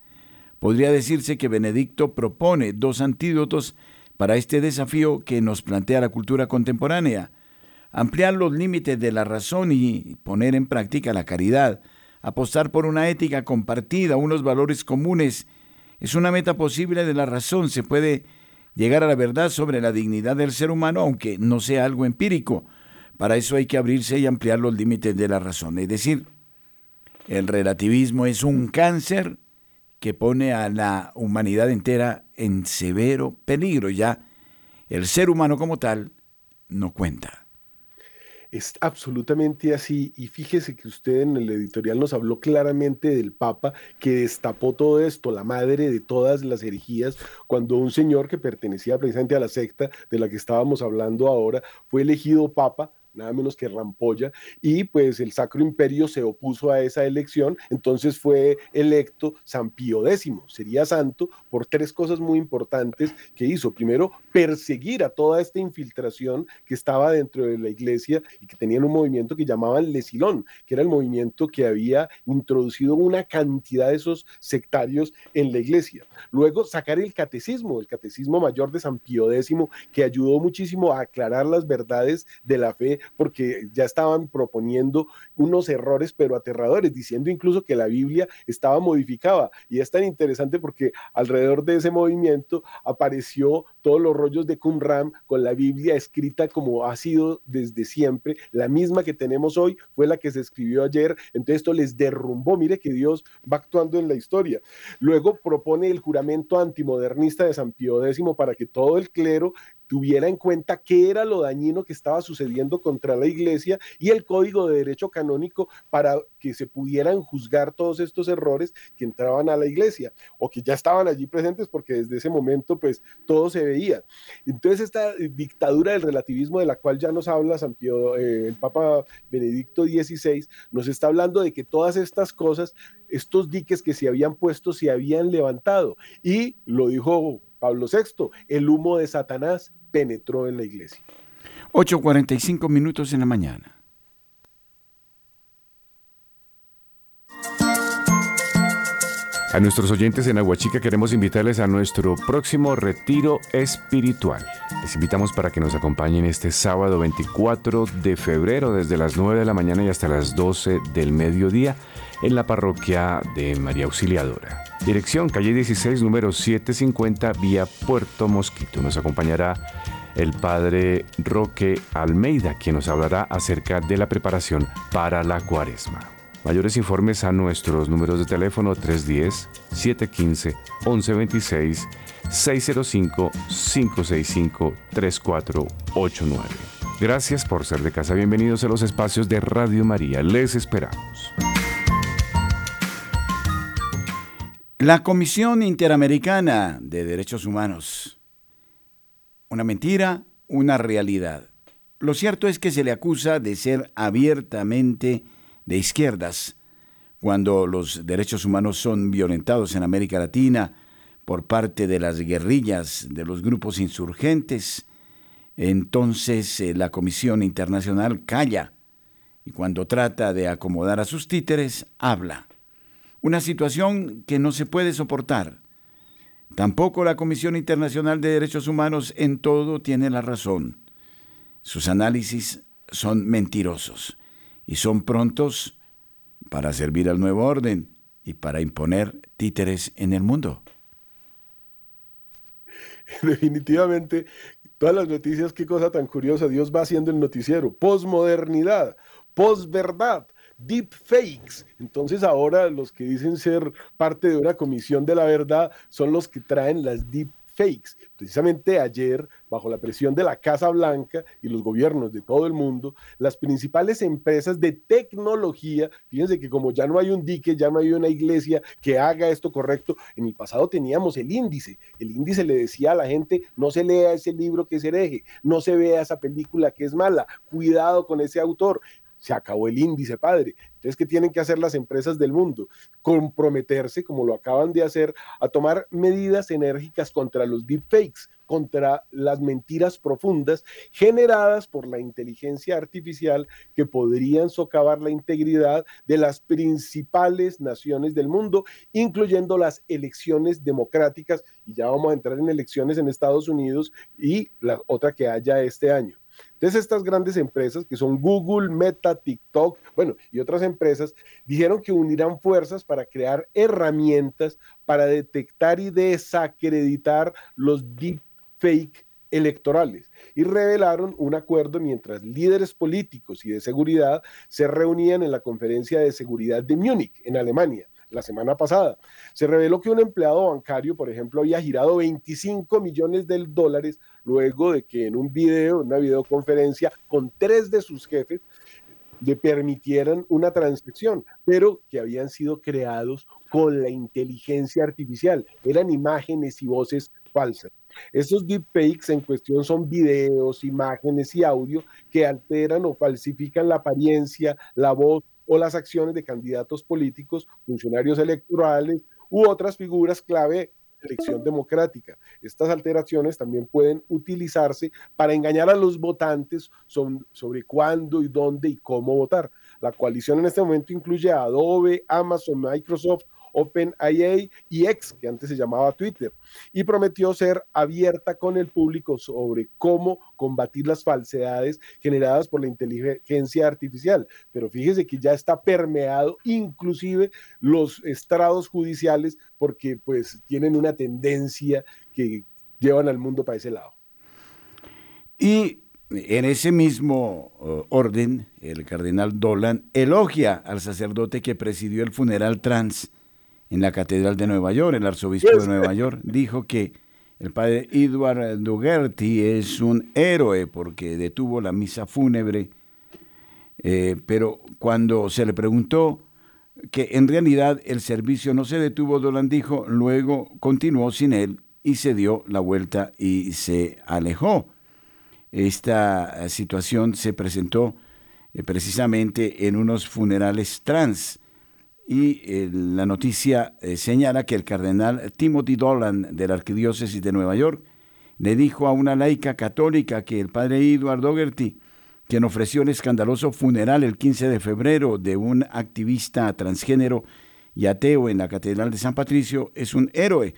Podría decirse que Benedicto propone dos antídotos para este desafío que nos plantea la cultura contemporánea ampliar los límites de la razón y poner en práctica la caridad, apostar por una ética compartida, unos valores comunes, es una meta posible de la razón. Se puede llegar a la verdad sobre la dignidad del ser humano, aunque no sea algo empírico. Para eso hay que abrirse y ampliar los límites de la razón. Es decir, el relativismo es un cáncer que pone a la humanidad entera en severo peligro. Ya el ser humano como tal no cuenta. Es absolutamente así. Y fíjese que usted en el editorial nos habló claramente del Papa que destapó todo esto, la madre de todas las herejías, cuando un señor que pertenecía precisamente a la secta de la que estábamos hablando ahora fue elegido Papa nada menos que Rampolla, y pues el Sacro Imperio se opuso a esa elección, entonces fue electo San Pío X, sería santo por tres cosas muy importantes que hizo. Primero, perseguir a toda esta infiltración que estaba dentro de la iglesia y que tenían un movimiento que llamaban Lesilón, que era el movimiento que había introducido una cantidad de esos sectarios en la iglesia. Luego, sacar el catecismo, el catecismo mayor de San Pío X, que ayudó muchísimo a aclarar las verdades de la fe porque ya estaban proponiendo unos errores pero aterradores, diciendo incluso que la Biblia estaba modificada. Y es tan interesante porque alrededor de ese movimiento apareció todos los rollos de Qumran con la Biblia escrita como ha sido desde siempre, la misma que tenemos hoy fue la que se escribió ayer, entonces esto les derrumbó, mire que Dios va actuando en la historia. Luego propone el juramento antimodernista de San Pío X para que todo el clero tuviera en cuenta qué era lo dañino que estaba sucediendo contra la iglesia y el código de derecho canónico para que se pudieran juzgar todos estos errores que entraban a la iglesia o que ya estaban allí presentes porque desde ese momento pues todo se veía. Entonces esta dictadura del relativismo de la cual ya nos habla San Pío, eh, el Papa Benedicto XVI, nos está hablando de que todas estas cosas, estos diques que se habían puesto, se habían levantado y lo dijo Pablo VI, el humo de Satanás penetró en la iglesia. 8.45 minutos en la mañana. A nuestros oyentes en Aguachica queremos invitarles a nuestro próximo retiro espiritual. Les invitamos para que nos acompañen este sábado 24 de febrero desde las 9 de la mañana y hasta las 12 del mediodía en la parroquia de María Auxiliadora. Dirección calle 16, número 750, vía Puerto Mosquito. Nos acompañará el padre Roque Almeida, quien nos hablará acerca de la preparación para la cuaresma. Mayores informes a nuestros números de teléfono 310-715-1126, 605-565-3489. Gracias por ser de casa. Bienvenidos a los espacios de Radio María. Les esperamos. La Comisión Interamericana de Derechos Humanos. Una mentira, una realidad. Lo cierto es que se le acusa de ser abiertamente de izquierdas cuando los derechos humanos son violentados en América Latina por parte de las guerrillas, de los grupos insurgentes, entonces eh, la Comisión Internacional calla y cuando trata de acomodar a sus títeres, habla. Una situación que no se puede soportar. Tampoco la Comisión Internacional de Derechos Humanos en todo tiene la razón. Sus análisis son mentirosos y son prontos para servir al nuevo orden y para imponer títeres en el mundo. Definitivamente, todas las noticias, qué cosa tan curiosa, Dios va haciendo el noticiero. Posmodernidad, posverdad, deep fakes. Entonces ahora los que dicen ser parte de una comisión de la verdad son los que traen las deep fakes. Precisamente ayer, bajo la presión de la Casa Blanca y los gobiernos de todo el mundo, las principales empresas de tecnología, fíjense que como ya no hay un dique, ya no hay una iglesia que haga esto correcto, en el pasado teníamos el índice. El índice le decía a la gente, no se lea ese libro que es hereje, no se vea esa película que es mala, cuidado con ese autor se acabó el índice, padre. Entonces, ¿qué tienen que hacer las empresas del mundo? Comprometerse, como lo acaban de hacer, a tomar medidas enérgicas contra los deepfakes, contra las mentiras profundas generadas por la inteligencia artificial que podrían socavar la integridad de las principales naciones del mundo, incluyendo las elecciones democráticas, y ya vamos a entrar en elecciones en Estados Unidos y la otra que haya este año. Entonces estas grandes empresas, que son Google, Meta, TikTok, bueno, y otras empresas, dijeron que unirán fuerzas para crear herramientas para detectar y desacreditar los deepfake electorales y revelaron un acuerdo mientras líderes políticos y de seguridad se reunían en la conferencia de seguridad de Múnich, en Alemania la semana pasada. Se reveló que un empleado bancario, por ejemplo, había girado 25 millones de dólares luego de que en un video, una videoconferencia con tres de sus jefes, le permitieran una transacción, pero que habían sido creados con la inteligencia artificial. Eran imágenes y voces falsas. Esos deepfakes en cuestión son videos, imágenes y audio que alteran o falsifican la apariencia, la voz o las acciones de candidatos políticos, funcionarios electorales u otras figuras clave elección democrática. Estas alteraciones también pueden utilizarse para engañar a los votantes sobre, sobre cuándo y dónde y cómo votar. La coalición en este momento incluye a Adobe, Amazon, Microsoft, OpenIA y X, que antes se llamaba Twitter, y prometió ser abierta con el público sobre cómo combatir las falsedades generadas por la inteligencia artificial. Pero fíjese que ya está permeado inclusive los estrados judiciales porque pues tienen una tendencia que llevan al mundo para ese lado. Y en ese mismo uh, orden, el cardenal Dolan elogia al sacerdote que presidió el funeral trans en la Catedral de Nueva York. El arzobispo de Nueva York dijo que el padre Edward Dougherty es un héroe porque detuvo la misa fúnebre, eh, pero cuando se le preguntó que en realidad el servicio no se detuvo, Dolan dijo, luego continuó sin él y se dio la vuelta y se alejó. Esta situación se presentó eh, precisamente en unos funerales trans y eh, la noticia eh, señala que el cardenal Timothy Dolan de la Arquidiócesis de Nueva York le dijo a una laica católica que el padre Edward Dougherty, quien ofreció el escandaloso funeral el 15 de febrero de un activista transgénero y ateo en la Catedral de San Patricio, es un héroe.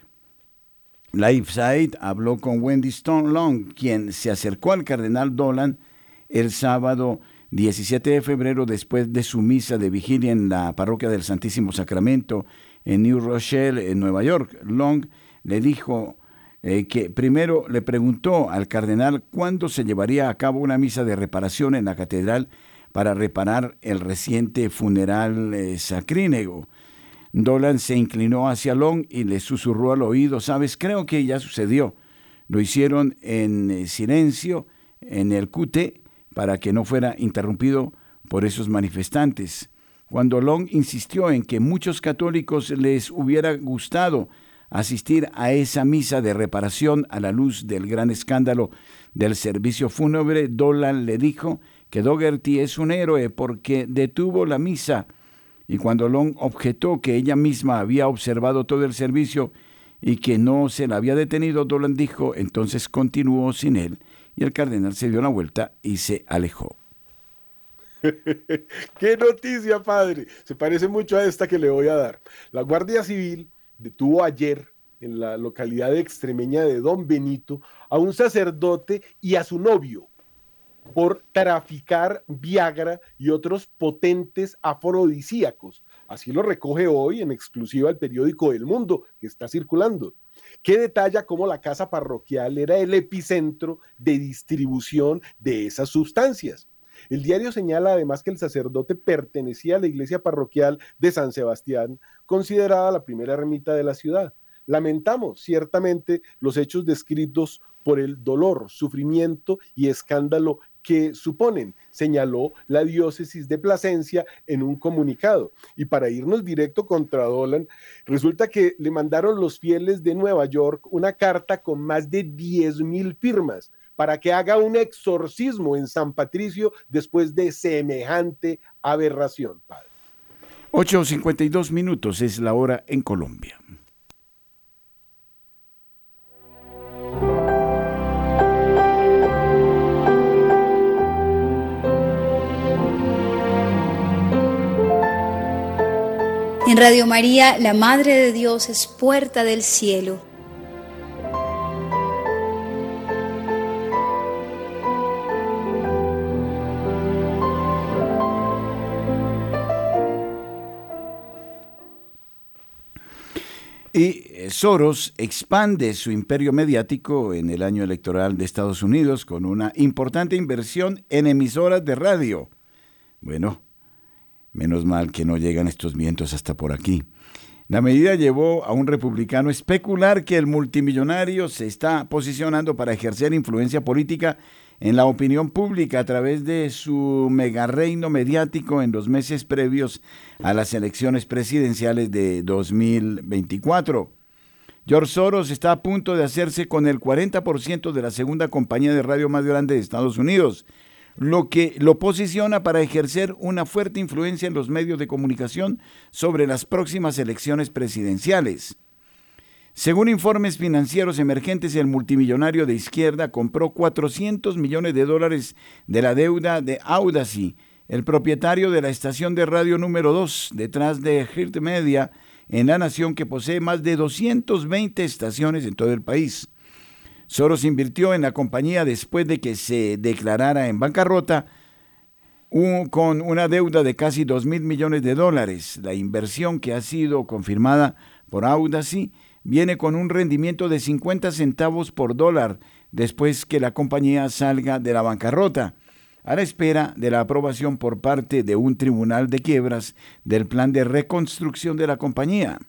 LifeSide habló con Wendy Stone Long, quien se acercó al cardenal Dolan el sábado 17 de febrero, después de su misa de vigilia en la parroquia del Santísimo Sacramento en New Rochelle, en Nueva York, Long le dijo eh, que primero le preguntó al cardenal cuándo se llevaría a cabo una misa de reparación en la catedral para reparar el reciente funeral eh, sacrínego. Dolan se inclinó hacia Long y le susurró al oído, sabes, creo que ya sucedió. Lo hicieron en eh, silencio en el cute para que no fuera interrumpido por esos manifestantes. Cuando Long insistió en que muchos católicos les hubiera gustado asistir a esa misa de reparación a la luz del gran escándalo del servicio fúnebre, Dolan le dijo que Dougherty es un héroe porque detuvo la misa. Y cuando Long objetó que ella misma había observado todo el servicio y que no se la había detenido, Dolan dijo, entonces continuó sin él y el cardenal se dio la vuelta y se alejó. ¡Qué noticia, padre! Se parece mucho a esta que le voy a dar. La Guardia Civil detuvo ayer en la localidad extremeña de Don Benito a un sacerdote y a su novio por traficar Viagra y otros potentes afrodisíacos. Así lo recoge hoy en exclusiva el periódico El Mundo, que está circulando, que detalla cómo la casa parroquial era el epicentro de distribución de esas sustancias. El diario señala además que el sacerdote pertenecía a la iglesia parroquial de San Sebastián, considerada la primera ermita de la ciudad. Lamentamos ciertamente los hechos descritos por el dolor, sufrimiento y escándalo que suponen, señaló la diócesis de Plasencia en un comunicado. Y para irnos directo contra Dolan, resulta que le mandaron los fieles de Nueva York una carta con más de 10 mil firmas para que haga un exorcismo en San Patricio después de semejante aberración, padre. 8.52 minutos es la hora en Colombia. En Radio María, la Madre de Dios es puerta del cielo. Y eh, Soros expande su imperio mediático en el año electoral de Estados Unidos con una importante inversión en emisoras de radio. Bueno, Menos mal que no llegan estos vientos hasta por aquí. La medida llevó a un republicano a especular que el multimillonario se está posicionando para ejercer influencia política en la opinión pública a través de su megareino mediático en los meses previos a las elecciones presidenciales de 2024. George Soros está a punto de hacerse con el 40% de la segunda compañía de radio más grande de Estados Unidos, lo que lo posiciona para ejercer una fuerte influencia en los medios de comunicación sobre las próximas elecciones presidenciales. Según informes financieros emergentes, el multimillonario de izquierda compró 400 millones de dólares de la deuda de Audacy, el propietario de la estación de radio número 2 detrás de Hirt Media en la nación que posee más de 220 estaciones en todo el país. Soros invirtió en la compañía después de que se declarara en bancarrota con una deuda de casi 2 mil millones de dólares. La inversión que ha sido confirmada por Audacy viene con un rendimiento de 50 centavos por dólar después que la compañía salga de la bancarrota, a la espera de la aprobación por parte de un tribunal de quiebras del plan de reconstrucción de la compañía.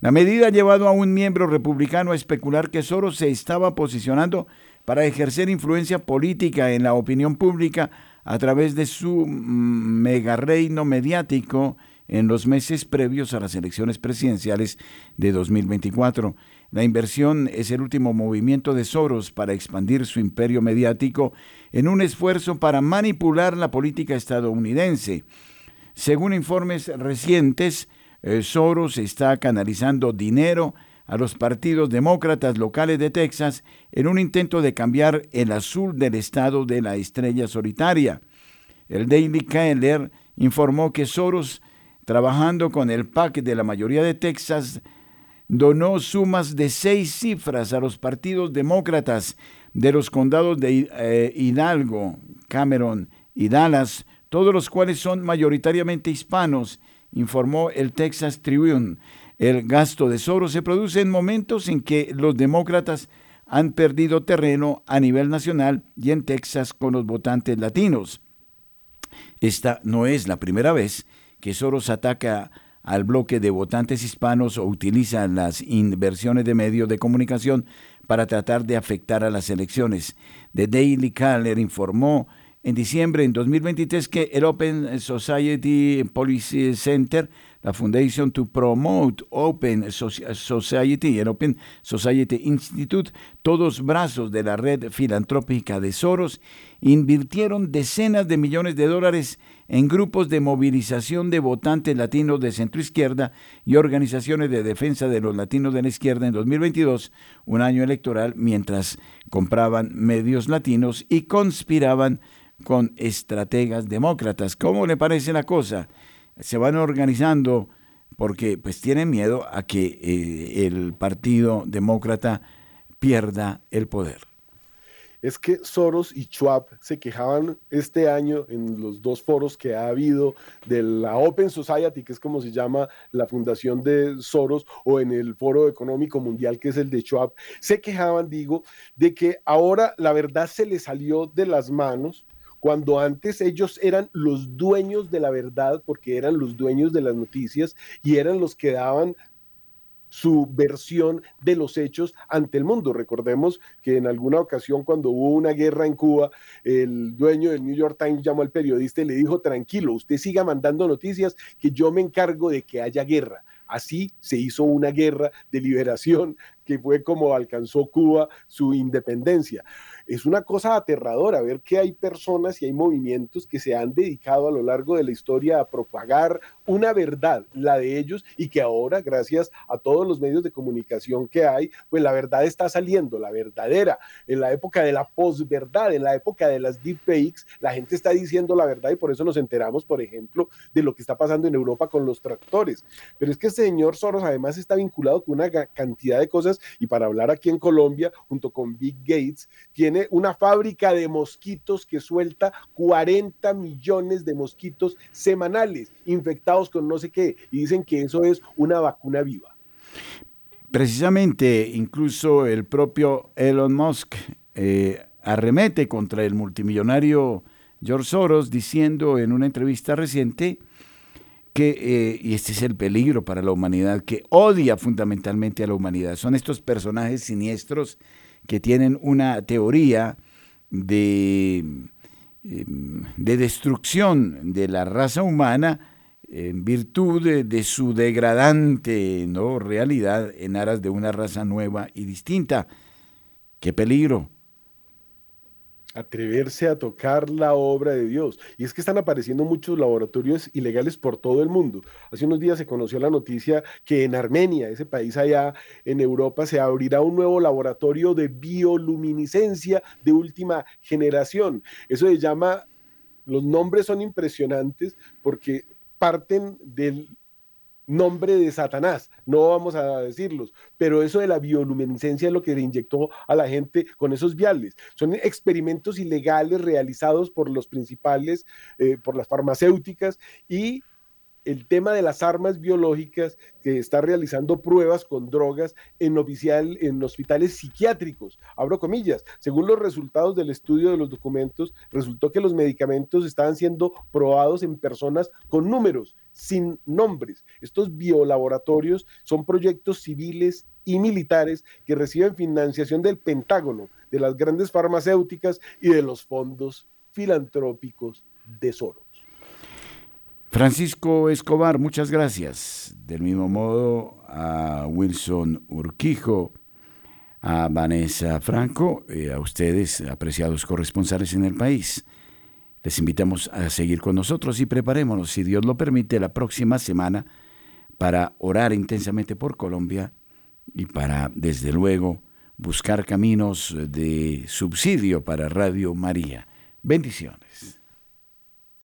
La medida ha llevado a un miembro republicano a especular que Soros se estaba posicionando para ejercer influencia política en la opinión pública a través de su mm, megareino mediático en los meses previos a las elecciones presidenciales de 2024. La inversión es el último movimiento de Soros para expandir su imperio mediático en un esfuerzo para manipular la política estadounidense. Según informes recientes, Soros está canalizando dinero a los partidos demócratas locales de Texas en un intento de cambiar el azul del estado de la estrella solitaria. El Daily Caller informó que Soros, trabajando con el PAC de la mayoría de Texas, donó sumas de seis cifras a los partidos demócratas de los condados de eh, Hidalgo, Cameron y Dallas, todos los cuales son mayoritariamente hispanos informó el Texas Tribune. El gasto de Soros se produce en momentos en que los demócratas han perdido terreno a nivel nacional y en Texas con los votantes latinos. Esta no es la primera vez que Soros ataca al bloque de votantes hispanos o utiliza las inversiones de medios de comunicación para tratar de afectar a las elecciones. The Daily Caller informó en diciembre en 2023 que el Open Society Policy Center la Foundation to Promote Open Society y el Open Society Institute, todos brazos de la red filantrópica de Soros, invirtieron decenas de millones de dólares en grupos de movilización de votantes latinos de centroizquierda y organizaciones de defensa de los latinos de la izquierda en 2022, un año electoral, mientras compraban medios latinos y conspiraban con estrategas demócratas. ¿Cómo le parece la cosa? Se van organizando porque pues tienen miedo a que eh, el Partido Demócrata pierda el poder es que Soros y Schwab se quejaban este año en los dos foros que ha habido de la Open Society, que es como se llama la fundación de Soros, o en el Foro Económico Mundial, que es el de Schwab, se quejaban, digo, de que ahora la verdad se les salió de las manos cuando antes ellos eran los dueños de la verdad, porque eran los dueños de las noticias y eran los que daban su versión de los hechos ante el mundo. Recordemos que en alguna ocasión cuando hubo una guerra en Cuba, el dueño del New York Times llamó al periodista y le dijo, tranquilo, usted siga mandando noticias que yo me encargo de que haya guerra. Así se hizo una guerra de liberación que fue como alcanzó Cuba su independencia es una cosa aterradora ver que hay personas y hay movimientos que se han dedicado a lo largo de la historia a propagar una verdad, la de ellos, y que ahora, gracias a todos los medios de comunicación que hay, pues la verdad está saliendo, la verdadera. En la época de la posverdad, en la época de las deepfakes, la gente está diciendo la verdad y por eso nos enteramos, por ejemplo, de lo que está pasando en Europa con los tractores. Pero es que este señor Soros además está vinculado con una cantidad de cosas y para hablar aquí en Colombia, junto con Big Gates, tiene una fábrica de mosquitos que suelta 40 millones de mosquitos semanales infectados con no sé qué, y dicen que eso es una vacuna viva. Precisamente, incluso el propio Elon Musk eh, arremete contra el multimillonario George Soros diciendo en una entrevista reciente que, eh, y este es el peligro para la humanidad, que odia fundamentalmente a la humanidad. Son estos personajes siniestros que tienen una teoría de, em, de destrucción de la raza humana en virtud de, de, su degradante ¿no? realidad en aras de una raza nueva y distinta. ¡Qué peligro! Atreverse a tocar la obra de Dios. Y es que están apareciendo muchos laboratorios ilegales por todo el mundo. Hace unos días se conoció la noticia que en Armenia, ese país allá en Europa, se abrirá un nuevo laboratorio de bioluminiscencia de última generación. Eso se llama, los nombres son impresionantes porque parten del nombre de Satanás, no vamos a decirlos, pero eso de la bioluminiscencia es lo que le inyectó a la gente con esos viales. Son experimentos ilegales realizados por los principales, eh, por las farmacéuticas y el tema de las armas biológicas que está realizando pruebas con drogas en, oficial, en hospitales psiquiátricos. Abro comillas, según los resultados del estudio de los documentos, resultó que los medicamentos estaban siendo probados en personas con números, sin nombres. Estos biolaboratorios son proyectos civiles y militares que reciben financiación del Pentágono, de las grandes farmacéuticas y de los fondos filantrópicos de Soros. Francisco Escobar, muchas gracias. Del mismo modo a Wilson Urquijo, a Vanessa Franco, a ustedes, apreciados corresponsales en el país. Les invitamos a seguir con nosotros y preparémonos, si Dios lo permite, la próxima semana para orar intensamente por Colombia y para, desde luego, buscar caminos de subsidio para Radio María. Bendiciones.